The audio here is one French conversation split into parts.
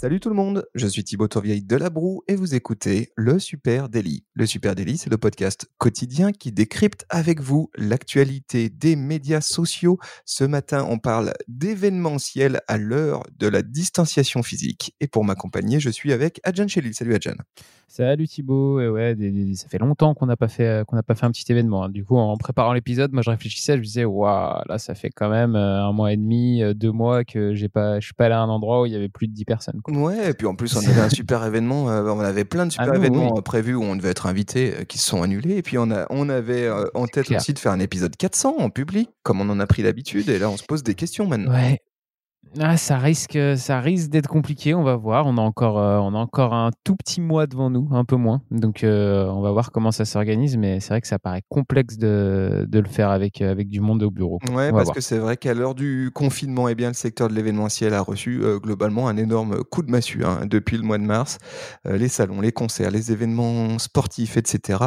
Salut tout le monde, je suis Thibaut Tourvieille de La Broue et vous écoutez Le Super Daily. Le Super Daily, c'est le podcast quotidien qui décrypte avec vous l'actualité des médias sociaux. Ce matin, on parle d'événementiel à l'heure de la distanciation physique. Et pour m'accompagner, je suis avec Adjan Chelil. Salut Adjan. Salut Thibaut, et ouais, ça fait longtemps qu'on n'a pas fait pas fait un petit événement. Du coup, en préparant l'épisode, moi je réfléchissais, je me disais, waouh, là ça fait quand même euh, un mois et demi, euh, deux mois que j'ai pas, je suis pas allé à un endroit où il y avait plus de 10 personnes. Ouais, et puis en plus on avait un super événement, euh, on avait plein de super ah événements prévus où on devait être invité qui se sont annulés, et puis on a, on avait en tête aussi de faire un épisode 400 en public, comme on en a pris l'habitude, et là on se pose des questions maintenant. Ouais, ah, ça risque, ça risque d'être compliqué. On va voir. On a encore, euh, on a encore un tout petit mois devant nous, un peu moins. Donc, euh, on va voir comment ça s'organise. Mais c'est vrai que ça paraît complexe de, de le faire avec, euh, avec du monde au bureau. Ouais, parce que c'est vrai qu'à l'heure du confinement, eh bien, le secteur de l'événementiel a reçu globalement un énorme coup de massue hein, depuis le mois de mars. les salons, les concerts, les événements sportifs, etc.,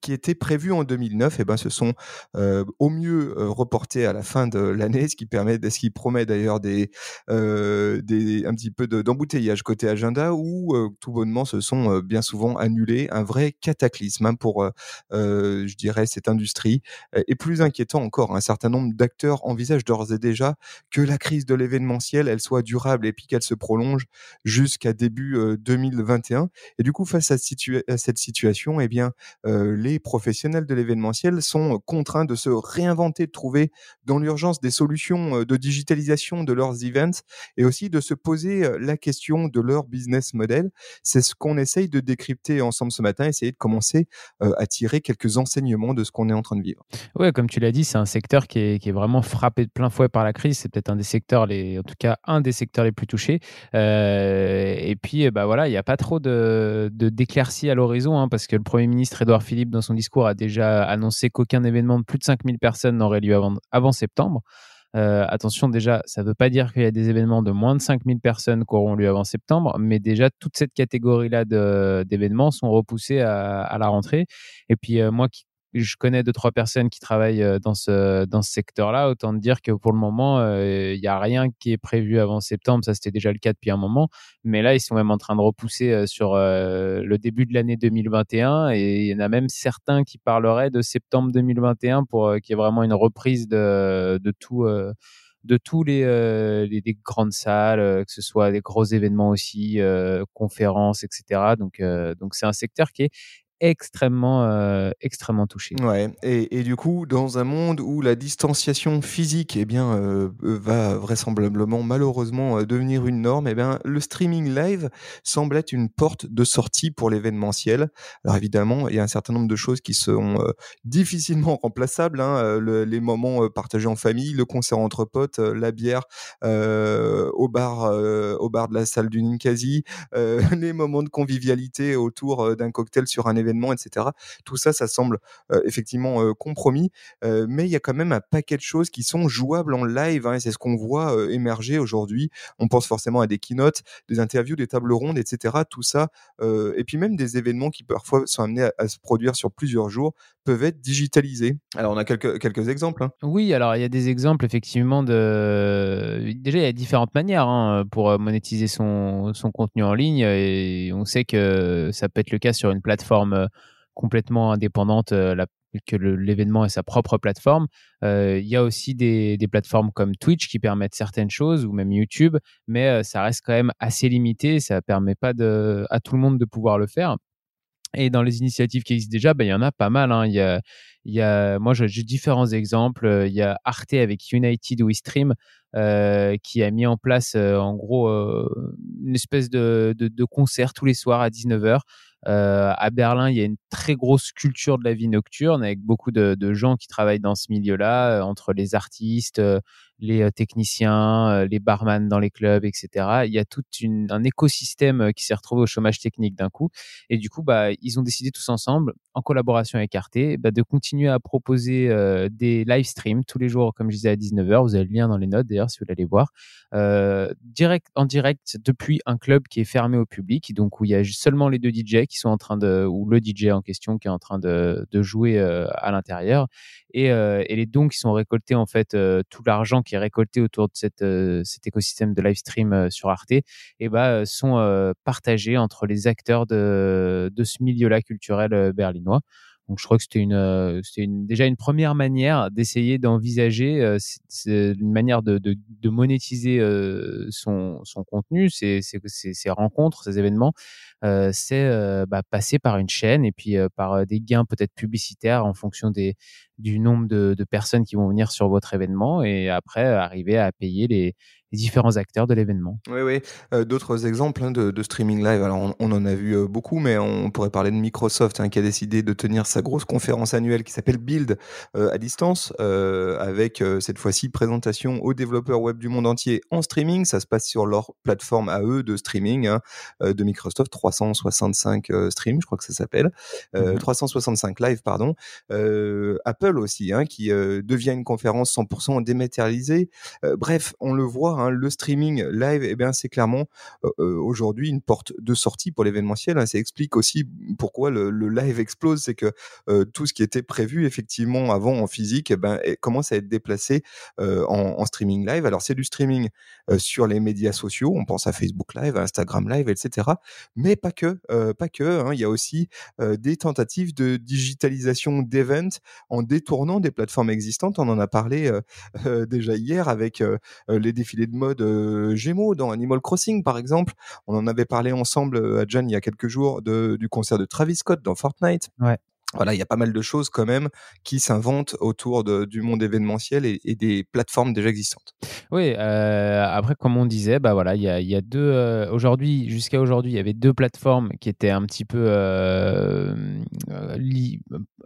qui étaient prévus en 2009, eh ben, se sont au mieux reportés à la fin de l'année, ce qui permet, ce qui promet d'ailleurs des des, un petit peu d'embouteillage côté agenda où euh, tout bonnement se sont euh, bien souvent annulés. Un vrai cataclysme hein, pour, je dirais, cette industrie. Et plus inquiétant encore, un certain nombre d'acteurs envisagent d'ores et déjà que la crise de l'événementiel, elle soit durable et puis qu'elle se prolonge jusqu'à début 2021. Et du coup, face à, cette situation, eh bien, les professionnels de l'événementiel sont contraints de se réinventer, de trouver dans l'urgence des solutions de digitalisation de leurs events et aussi de se poser la question de leur business model. C'est ce qu'on essaye de décrypter ensemble ce matin, essayer de commencer à tirer quelques enseignements de ce qu'on est en train de vivre. Oui, comme tu l'as dit, c'est un secteur qui est, vraiment frappé de plein fouet par la crise. C'est peut-être un des secteurs, les, en tout cas un des secteurs les plus touchés. Euh, et puis, bah voilà, il n'y a pas trop de, d'éclaircies à l'horizon, hein, parce que le Premier ministre Édouard Philippe, dans son discours, a déjà annoncé qu'aucun événement de plus de 5000 personnes n'aurait lieu avant septembre. Euh, attention, déjà, ça ne veut pas dire qu'il y a des événements de moins de 5000 personnes qui auront lieu avant septembre, mais déjà, toute cette catégorie-là d'événements sont repoussés à, la rentrée. Et puis, euh, moi qui je connais deux trois personnes qui travaillent euh, dans ce dans ce secteur-là. Autant dire que pour le moment, euh, il n'y a rien qui est prévu avant septembre. Ça, c'était déjà le cas depuis un moment. Mais là, ils sont même en train de repousser euh, sur le début de l'année 2021. Et il y en a même certains qui parleraient de septembre 2021 pour qu'il y ait vraiment une reprise de, de tout de tous les, les, grandes salles, que ce soit des gros événements aussi, conférences, etc. Donc, donc c'est un secteur qui est extrêmement, euh, extrêmement touché. Ouais, et, et, du coup, dans un monde où la distanciation physique eh bien, euh, va vraisemblablement, malheureusement, euh, devenir une norme, eh bien, le streaming live semble être une porte de sortie pour l'événementiel. Alors évidemment, il y a un certain nombre de choses qui sont difficilement remplaçables. Hein, les moments partagés en famille, le concert entre potes, la bière au bar, au bar de la salle du Ninkasi, les moments de convivialité autour d'un cocktail sur un événement événements, etc. Tout ça, ça semble euh, effectivement euh, compromis, euh, mais il y a quand même un paquet de choses qui sont jouables en live, hein, c'est ce qu'on voit émerger aujourd'hui. On pense forcément à des keynotes, des interviews, des tables rondes, etc. Tout ça, et puis même des événements qui parfois sont amenés à, se produire sur plusieurs jours, peuvent être digitalisés. Alors on a quelques, quelques exemples. Hein. Oui, alors il y a des exemples effectivement de... Déjà, il y a différentes manières hein, pour monétiser son, son contenu en ligne, et on sait que ça peut être le cas sur une plateforme euh, complètement indépendante, euh, que l'événement est sa propre plateforme. Euh, il y a aussi des, plateformes comme Twitch qui permettent certaines choses, ou même YouTube, mais ça reste quand même assez limité. Ça ne permet pas à tout le monde de pouvoir le faire. Et dans les initiatives qui existent déjà, ben, il y en a pas mal. Hein. Il, y a, moi, j'ai différents exemples. Il y a Arte avec United We Stream qui a mis en place, en gros, une espèce de, de, de, concert tous les soirs à 19h euh, à Berlin, il y a une très grosse culture de la vie nocturne avec beaucoup de, gens qui travaillent dans ce milieu-là, euh, entre les artistes, euh, les techniciens, les barman dans les clubs, etc. Il y a tout un écosystème qui s'est retrouvé au chômage technique d'un coup. Et du coup, bah, ils ont décidé tous ensemble, en collaboration avec Arte, bah, de continuer à proposer des live streams tous les jours, comme je disais, à 19h. Vous avez le lien dans les notes, d'ailleurs, si vous voulez aller voir. direct, en direct depuis un club qui est fermé au public, donc où il y a seulement les deux DJ qui sont en train de, ou le DJ en question qui est en train de, de jouer à l'intérieur. Et, et, les dons qui sont récoltés, en fait, tout l'argent qui est récolté autour de cette, cet écosystème de live stream sur Arte, eh bah, sont partagés entre les acteurs de, de ce milieu-là culturel berlinois. Donc je crois que c'était une, euh, une, déjà une première manière d'essayer d'envisager euh, une manière de, monétiser euh, son, contenu, ses, ses, ses, rencontres, ces événements. C'est bah, passer par une chaîne et puis par des gains peut-être publicitaires en fonction des, du nombre de, de, personnes qui vont venir sur votre événement et après arriver à payer les, les différents acteurs de l'événement. Oui, oui. Euh, d'autres exemples hein, de, streaming live, alors on, en a vu euh, beaucoup, mais on pourrait parler de Microsoft hein, qui a décidé de tenir sa grosse conférence annuelle qui s'appelle Build euh, à distance, avec cette fois-ci présentation aux développeurs web du monde entier en streaming. Ça se passe sur leur plateforme à eux de streaming hein, de Microsoft, 365 stream, je crois que ça s'appelle, 365 mhm. live, pardon. Apple aussi, qui devient une conférence 100% dématérialisée. bref, on le voit Hein, le streaming live, eh bien, c'est clairement aujourd'hui une porte de sortie pour l'événementiel. Hein. Ça explique aussi pourquoi le, live explose, c'est que tout ce qui était prévu effectivement avant en physique, eh ben, commence à être déplacé en, streaming live. Alors c'est du streaming sur les médias sociaux, on pense à Facebook Live, Instagram Live, etc. Mais pas que, pas que. Hein. Il y a aussi des tentatives de digitalisation d'events en détournant des plateformes existantes. On en a parlé déjà hier avec les défilés de mode euh, Gémeaux dans Animal Crossing, par exemple. On en avait parlé ensemble euh, à John il y a quelques jours de, du concert de Travis Scott dans Fortnite. Ouais voilà, il y a pas mal de choses quand même qui s'inventent autour de, du monde événementiel et, et, des plateformes déjà existantes. Oui, euh, après, comme on disait, bah voilà, il y a, y a deux. Euh, aujourd'hui, jusqu'à aujourd'hui, il y avait deux plateformes qui étaient un petit peu euh,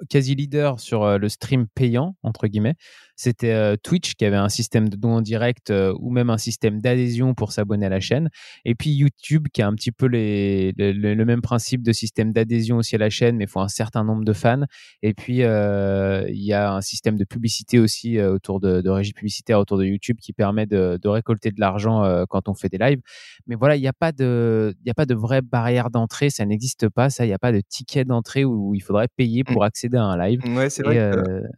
quasi leaders sur le stream payant entre guillemets c'était euh, Twitch qui avait un système de don en direct euh, ou même un système d'adhésion pour s'abonner à la chaîne. Et puis YouTube qui a un petit peu les, le, même principe de système d'adhésion aussi à la chaîne, mais il faut un certain nombre de fans. Et puis euh, il y a un système de publicité aussi autour de, de régie publicitaire autour de YouTube qui permet de, de récolter de l'argent quand on fait des lives. Mais voilà, il n'y a pas de, il a pas de vraie barrière d'entrée, ça n'existe pas. Ça, il n'y a pas de ticket d'entrée où, il faudrait payer pour mmh. accéder à un live. Ouais, c'est vrai.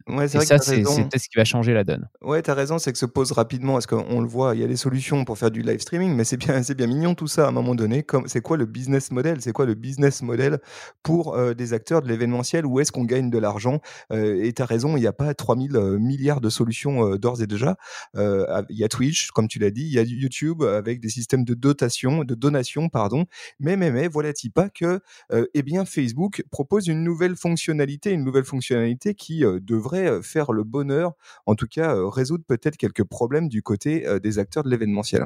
ouais, et ça, c'est ce qui va changer la donne. Ouais, tu as raison, c'est que se pose rapidement, parce qu'on le voit, il y a des solutions pour faire du live streaming, mais c'est bien, bien mignon tout ça à un moment donné. C'est quoi le business model? C'est quoi le business model pour euh, des acteurs de l'événementiel? Où est-ce qu'on gagne de l'argent? Euh, Et tu as raison, il n'y a pas 3000 euh, milliards de solutions d'ores et déjà. Il y a Twitch, comme tu l'as dit, il y a YouTube avec des systèmes de dotation, de donation, pardon. Mais, mais, mais, voilà-t-il pas que eh bien, Facebook propose une nouvelle fonctionnalité, une nouvelle fonctionnalité qui devrait faire le bonheur en tout cas euh, résoudre peut-être quelques problèmes du côté euh, des acteurs de l'événementiel.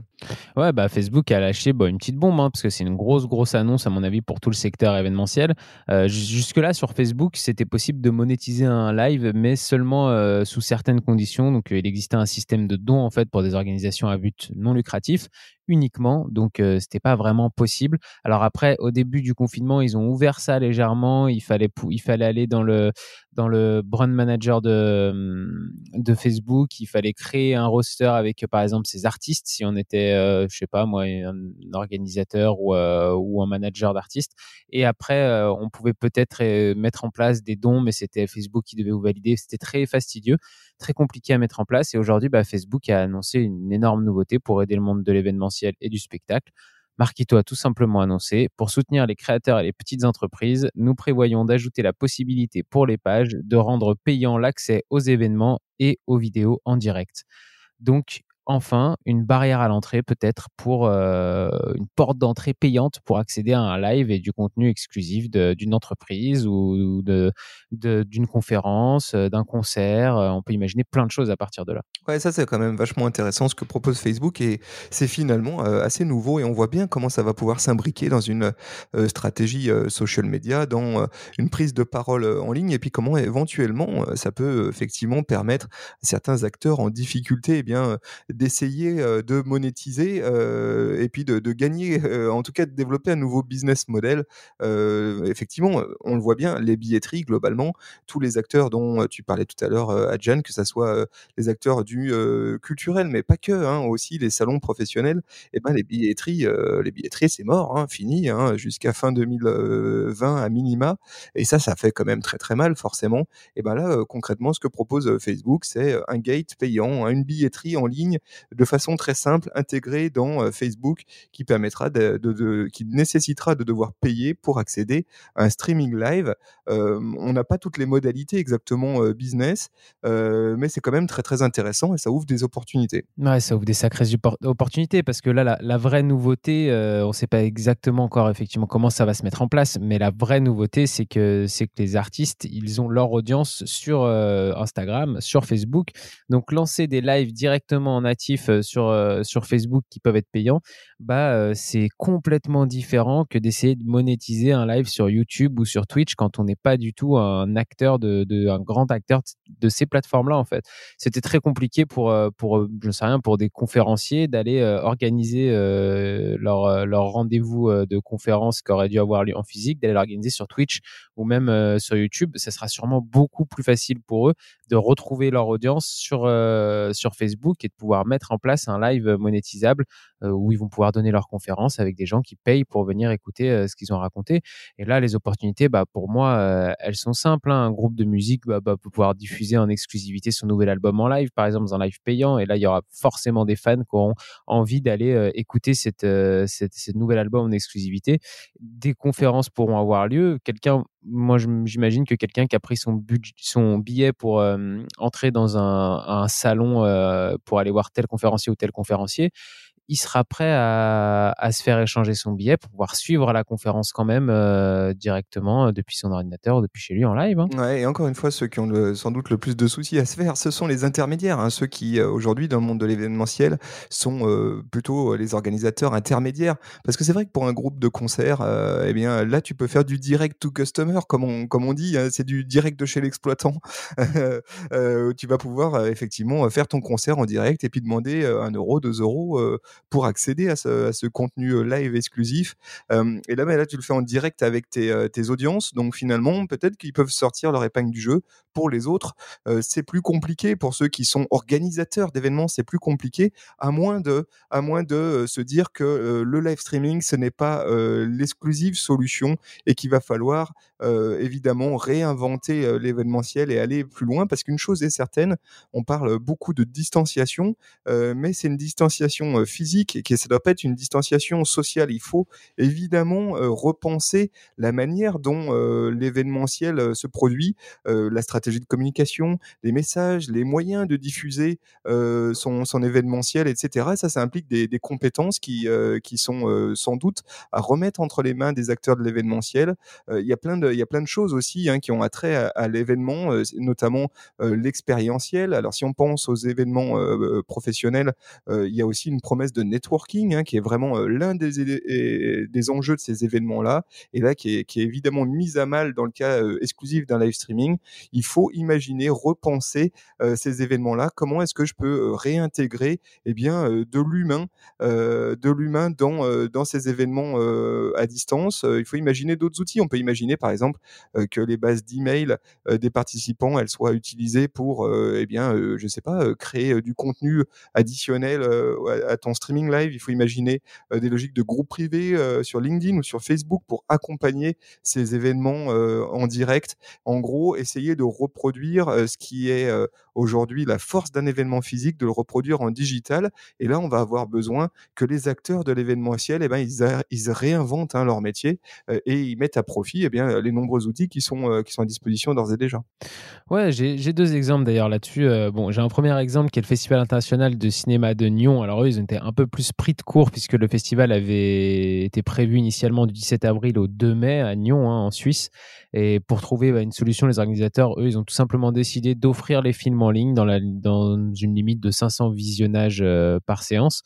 Ouais, bah Facebook a lâché bah, une petite bombe, hein, parce que c'est une grosse, grosse annonce, à mon avis, pour tout le secteur événementiel. Euh, jusque-là, sur Facebook, c'était possible de monétiser un live, mais seulement sous certaines conditions. Donc, il existait un système de dons, en fait, pour des organisations à but non lucratif uniquement, donc euh, c'était pas vraiment possible. Alors après, au début du confinement, ils ont ouvert ça légèrement. Il fallait il fallait aller dans le dans le brand manager de hum, de Facebook. Il fallait créer un roster avec par exemple ses artistes. Si on était, euh, je sais pas moi, un, organisateur ou euh, ou un manager d'artistes. Et après, on pouvait peut-être mettre en place des dons, mais c'était Facebook qui devait vous valider. C'était très fastidieux très compliqué à mettre en place. Et aujourd'hui, bah, Facebook a annoncé une énorme nouveauté pour aider le monde de l'événementiel et du spectacle. Marquito a tout simplement annoncé, pour soutenir les créateurs et les petites entreprises, nous prévoyons d'ajouter la possibilité pour les pages de rendre payant l'accès aux événements et aux vidéos en direct. Donc, enfin une barrière à l'entrée peut-être pour une porte d'entrée payante pour accéder à un live et du contenu exclusif d'une entreprise ou d'une conférence, d'un concert. On peut imaginer plein de choses à partir de là. Ouais, ça c'est quand même vachement intéressant ce que propose Facebook et c'est finalement assez nouveau et on voit bien comment ça va pouvoir s'imbriquer dans une stratégie social media, dans une prise de parole en ligne et puis comment éventuellement ça peut effectivement permettre à certains acteurs en difficulté eh bien d'essayer de monétiser et puis de, gagner, en tout cas de développer un nouveau business model. effectivement, on le voit bien, les billetteries globalement, tous les acteurs dont tu parlais tout à l'heure, Adjan, que ce soit les acteurs du culturel, mais pas que, hein, aussi les salons professionnels, et eh ben les billetteries, les billetteries c'est mort, hein, fini, hein, jusqu'à fin 2020 à minima, et ça, ça fait quand même très très mal forcément. Et ben là, concrètement, ce que propose Facebook, c'est un gate payant, une billetterie en ligne de façon très simple, intégrée dans Facebook, qui permettra de, qui nécessitera de devoir payer pour accéder à un streaming live. on n'a pas toutes les modalités exactement business, mais c'est quand même très très intéressant et ça ouvre des opportunités. Ouais, ça ouvre des sacrées opportunités parce que là, la, vraie nouveauté, on ne sait pas exactement encore effectivement comment ça va se mettre en place, mais la vraie nouveauté, c'est que c'est que les artistes, ils ont leur audience sur Instagram, sur Facebook, donc lancer des lives directement en natif sur sur Facebook qui peuvent être payants, bah c'est complètement différent que d'essayer de monétiser un live sur YouTube ou sur Twitch quand on n'est pas du tout un acteur de, un grand acteur de ces plateformes-là en fait. C'était très compliqué pour pour je sais rien pour des conférenciers d'aller organiser leur leur rendez-vous de conférence qui aurait dû avoir lieu en physique, d'aller l'organiser sur Twitch ou même sur YouTube. Ça sera sûrement beaucoup plus facile pour eux de retrouver leur audience sur sur Facebook et de pouvoir mettre en place un live monétisable où ils vont pouvoir donner leur conférence avec des gens qui payent pour venir écouter euh, ce qu'ils ont raconté. Et là, les opportunités, bah, pour moi, euh, elles sont simples. Hein. Un groupe de musique bah, bah, peut pouvoir diffuser en exclusivité son nouvel album en live, par exemple, dans un live payant. Et là, il y aura forcément des fans qui auront envie d'aller euh, écouter cette, cette, nouvel album en exclusivité. Des conférences pourront avoir lieu. Quelqu'un, moi, j'imagine que quelqu'un qui a pris son, budget, son billet pour entrer dans un salon pour aller voir tel conférencier ou tel conférencier, il sera prêt à, se faire échanger son billet pour pouvoir suivre la conférence quand même euh, directement euh, depuis son ordinateur depuis chez lui en live. Hein. Ouais, et encore une fois, ceux qui ont sans doute le plus de soucis à se faire, ce sont les intermédiaires, hein, ceux qui euh, aujourd'hui dans le monde de l'événementiel sont plutôt les organisateurs intermédiaires. Parce que c'est vrai que pour un groupe de concert, eh bien là tu peux faire du direct to customer, comme on, comme on dit, hein, c'est du direct de chez l'exploitant. tu vas pouvoir effectivement faire ton concert en direct et puis demander un euro, deux euros pour accéder à ce, contenu live exclusif. et là, là, tu le fais en direct avec tes, audiences. Donc finalement, peut-être qu'ils peuvent sortir leur épingle du jeu. Pour les autres, c'est plus compliqué. Pour ceux qui sont organisateurs d'événements, c'est plus compliqué, à moins de, à moins de se dire que le live streaming, ce n'est pas l'exclusive solution et qu'il va falloir évidemment réinventer l'événementiel et aller plus loin. Parce qu'une chose est certaine, on parle beaucoup de distanciation, mais c'est une distanciation physique et que ça doit pas être une distanciation sociale. Il faut évidemment euh, repenser la manière dont euh, l'événementiel euh, se produit, la stratégie de communication, les messages, les moyens de diffuser son, événementiel, etc. ça, ça implique des, compétences qui, sont sans doute à remettre entre les mains des acteurs de l'événementiel. Il y a plein de, il y a plein de choses aussi hein, qui ont attrait à, à l'événement, notamment l'expérientiel. Alors si on pense aux événements professionnels, il y a aussi une promesse de networking, hein, qui est vraiment l'un des, des enjeux de ces événements-là, et là qui est, qui est évidemment mis à mal dans le cas exclusif d'un live streaming. Il faut imaginer, repenser ces événements-là. Comment est-ce que je peux réintégrer eh bien, de l'humain, de l'humain dans, dans ces événements à distance? Il faut imaginer d'autres outils. On peut imaginer par exemple que les bases d'email des participants, elles soient utilisées pour, eh bien, je sais pas, créer du contenu additionnel à ton streaming live, il faut imaginer euh, des logiques de groupe privé euh, sur LinkedIn ou sur Facebook pour accompagner ces événements euh, en direct. En gros, essayer de reproduire ce qui est aujourd'hui la force d'un événement physique de le reproduire en digital. Et là, on va avoir besoin que les acteurs de l'événementiel, eh ben, ils, réinventent hein, leur métier et ils mettent à profit eh bien, les nombreux outils qui sont, sont à disposition d'ores et déjà. Ouais, j'ai deux exemples d'ailleurs là-dessus. bon, j'ai un premier exemple qui est le Festival international de cinéma de Nyon. Alors eux, ils ont été un peu plus pris de court puisque le festival avait été prévu initialement du 17 avril au 2 mai à Nyon, hein, en Suisse. Et pour trouver bah, une solution, les organisateurs, eux, ils ont tout simplement décidé d'offrir les films en ligne dans, une limite de 500 visionnages euh, par séance.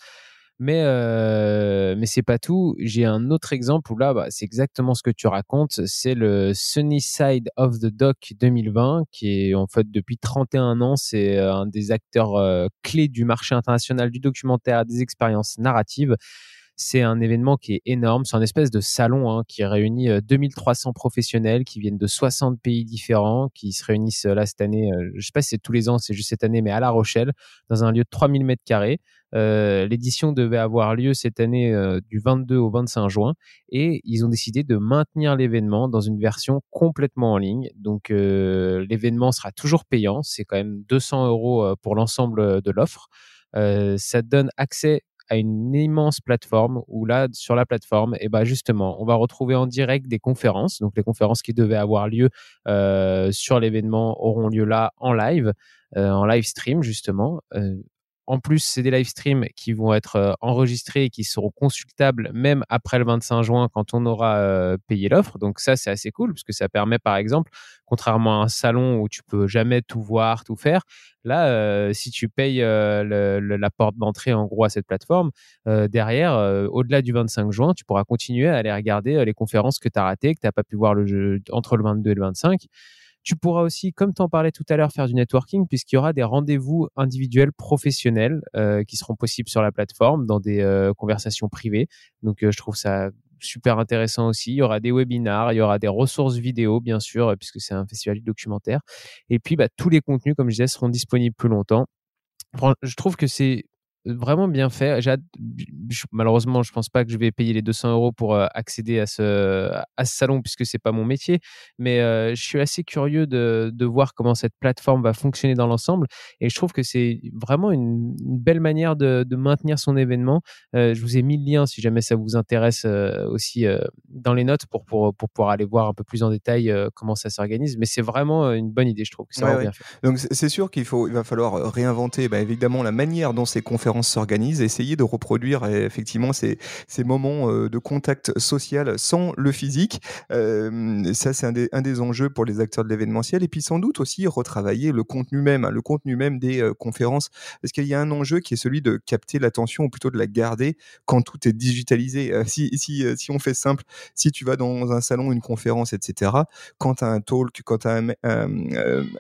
Mais, euh, mais c'est pas tout. J'ai un autre exemple où là, bah, c'est exactement ce que tu racontes. C'est le Sunny Side of the Doc 2020, qui est en fait depuis 31 ans, c'est euh, un des acteurs euh, clés du marché international du documentaire, des expériences narratives. C'est un événement qui est énorme. C'est un espèce de salon hein, qui réunit 2300 euh, professionnels qui viennent de 60 pays différents, qui se réunissent euh, là cette année. Euh, je sais pas si c'est tous les ans, c'est juste cette année, mais à La Rochelle, dans un lieu de 3000 mètres carrés. L'édition devait avoir lieu cette année du 22 au 25 juin et ils ont décidé de maintenir l'événement dans une version complètement en ligne. Donc l'événement sera toujours payant, c'est quand même 200 euros pour l'ensemble de l'offre. ça donne accès à une immense plateforme où là, sur la plateforme, et eh ben justement, on va retrouver en direct des conférences. Donc les conférences qui devaient avoir lieu euh, sur l'événement auront lieu là en live, euh, en live stream justement. Euh, en plus, c'est des live streams qui vont être euh, enregistrés et qui seront consultables même après le 25 juin quand on aura euh, payé l'offre. Donc ça, c'est assez cool parce que ça permet, par exemple, contrairement à un salon où tu peux jamais tout voir, tout faire, là, euh, si tu payes la porte d'entrée en gros à cette plateforme, derrière, au-delà du 25 juin, tu pourras continuer à aller regarder les conférences que tu as ratées, que tu n'as pas pu voir entre le 22 et le 25. Tu pourras aussi, comme tu en parlais tout à l'heure, faire du networking puisqu'il y aura des rendez-vous individuels professionnels euh, qui seront possibles sur la plateforme dans des euh, conversations privées. Donc, euh, je trouve ça super intéressant aussi. Il y aura des webinars, il y aura des ressources vidéo, bien sûr, puisque c'est un festival de documentaire. Et puis, bah, tous les contenus, comme je disais, seront disponibles plus longtemps. Je trouve que c'est vraiment bien fait. malheureusement, je pense pas que je vais payer les 200 euros pour euh, accéder à ce, salon puisque c'est pas mon métier. Mais euh, je suis assez curieux de, voir comment cette plateforme va fonctionner dans l'ensemble. Et je trouve que c'est vraiment une, belle manière de, de, maintenir son événement. Euh, je vous ai mis le lien si jamais ça vous intéresse aussi dans les notes pour, pour, pour, pouvoir aller voir un peu plus en détail comment ça s'organise. Mais c'est vraiment une bonne idée, je trouve. Que ça bien fait. Donc c'est sûr qu'il faut, il va falloir réinventer, bah, évidemment, la manière dont ces conférences s'organise, essayer de reproduire euh, effectivement ces, ces moments euh, de contact social sans le physique. Euh, ça, c'est un des, un des enjeux pour les acteurs de l'événementiel. Et puis sans doute aussi retravailler le contenu même, hein, le contenu même des conférences, parce qu'il y a un enjeu qui est celui de capter l'attention ou plutôt de la garder quand tout est digitalisé. si, si, si on fait simple, si tu vas dans un salon, une conférence, etc., quand tu as un talk, quand tu as une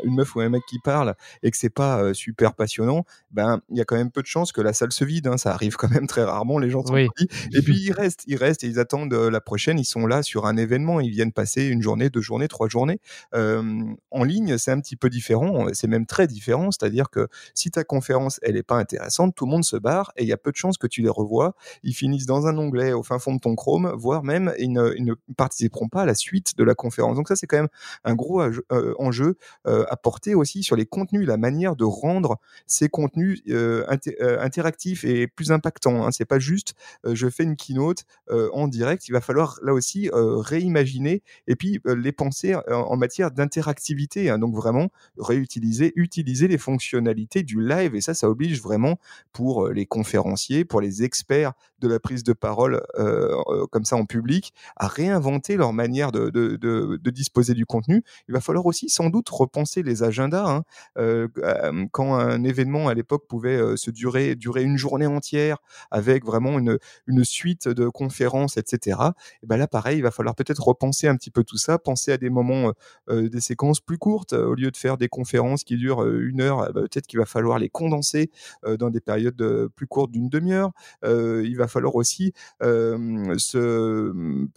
meuf ou un mec qui parle et que c'est pas super passionnant, ben il y a quand même peu de chances que la salle se vide. Hein, ça arrive quand même très rarement. Les gens sont Et puis ils restent, ils restent et ils attendent euh, la prochaine. Ils sont là sur un événement. Ils viennent passer une journée, deux journées, trois journées. en ligne, c'est un petit peu différent. C'est même très différent. C'est-à-dire que si ta conférence, elle n'est pas intéressante, tout le monde se barre et il y a peu de chances que tu les revois. Ils finissent dans un onglet au fin fond de ton Chrome, voire même ils ne, participeront pas à la suite de la conférence. Donc ça, c'est quand même un gros euh, enjeu euh, à porter aussi sur les contenus, la manière de rendre ces contenus euh, interactif et plus impactant. Hein. C'est pas juste je fais une keynote en direct. Il va falloir là aussi réimaginer et puis les penser en matière d'interactivité. Hein. Donc vraiment réutiliser, utiliser les fonctionnalités du live et ça, ça oblige vraiment pour les conférenciers, pour les experts de la prise de parole comme ça en public à réinventer leur manière de, de, disposer du contenu. Il va falloir aussi sans doute repenser les agendas. Hein. quand un événement à l'époque pouvait se durer durer une journée entière avec vraiment une, une suite de conférences, etc. Et ben là, pareil, il va falloir peut-être repenser un petit peu tout ça, penser à des moments, euh, euh, des séquences plus courtes, au lieu de faire des conférences qui durent euh, une heure, bah, peut-être qu'il va falloir les condenser dans des périodes plus courtes d'une demi-heure. il va falloir aussi se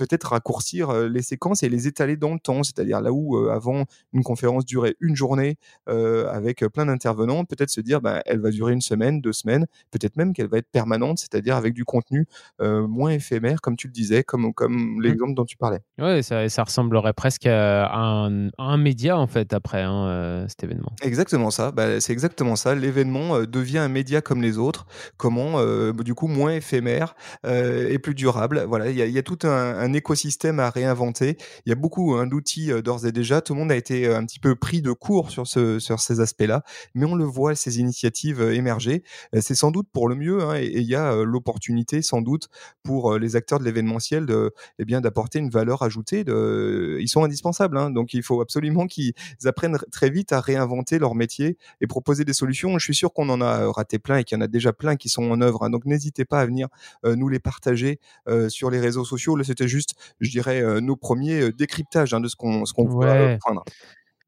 peut-être raccourcir les séquences et les étaler dans le temps, c'est-à-dire là où avant une conférence durait une journée avec plein d'intervenants, peut-être se dire ben, elle va durer une semaine, deux semaines, peut-être même qu'elle va être permanente, c'est-à-dire avec du contenu moins éphémère, comme tu le disais, comme, comme mmh. l'exemple dont tu parlais. Oui, ça, ça, ressemblerait presque à un, un, média, en fait, après hein, cet événement. Exactement ça, bah, c'est exactement ça. L'événement devient un média comme les autres, comment, du coup, moins éphémère et plus durable. Voilà, il y, y, a tout un, un, écosystème à réinventer. Il y a beaucoup hein, d'outils d'ores et déjà. Tout le monde a été un petit peu pris de court sur, ce, sur ces aspects-là, mais on le voit, ces initiatives émerger. C'est sans doute pour le mieux, hein, et il y a l'opportunité, sans doute, pour les acteurs de l'événementiel de, eh d'apporter une valeur ajoutée. Ils sont indispensables, hein, donc il faut absolument qu'ils apprennent très vite à réinventer leur métier et proposer des solutions. Je suis sûr qu'on en a raté plein et qu'il y en a déjà plein qui sont en œuvre. Donc n'hésitez pas à venir nous les partager sur les réseaux sociaux. Là, c'était juste, je dirais, nos premiers décryptages de ce qu'on ce qu'on ouais. prendre.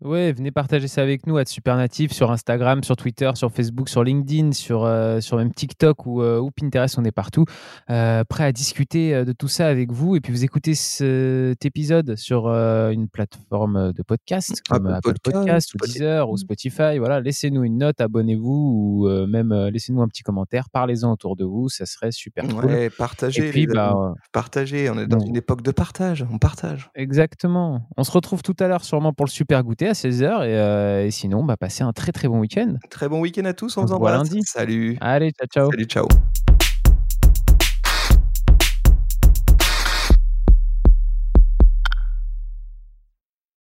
Ouais, venez partager ça avec nous à Supernatif sur Instagram, sur Twitter, sur Facebook, sur LinkedIn, sur, euh, sur même TikTok ou, euh, ou, Pinterest, on est partout. Euh, prêt à discuter de tout ça avec vous. Et puis vous écoutez cet épisode sur une plateforme de podcast comme Apple, Podcast, ou Deezer ou Spotify. Voilà, laissez-nous une note, abonnez-vous ou même laissez-nous un petit commentaire. Parlez-en autour de vous, ça serait super ouais, Partagez. Et puis, bah, partagez. On est dans une époque de partage. On partage. Exactement. On se retrouve tout à l'heure sûrement pour le super goûter à 16h. Euh, et, sinon, bah, passez un très très bon week-end. Très bon week-end à tous. On, se voit lundi. Salut. Allez, ciao, ciao. Salut, ciao.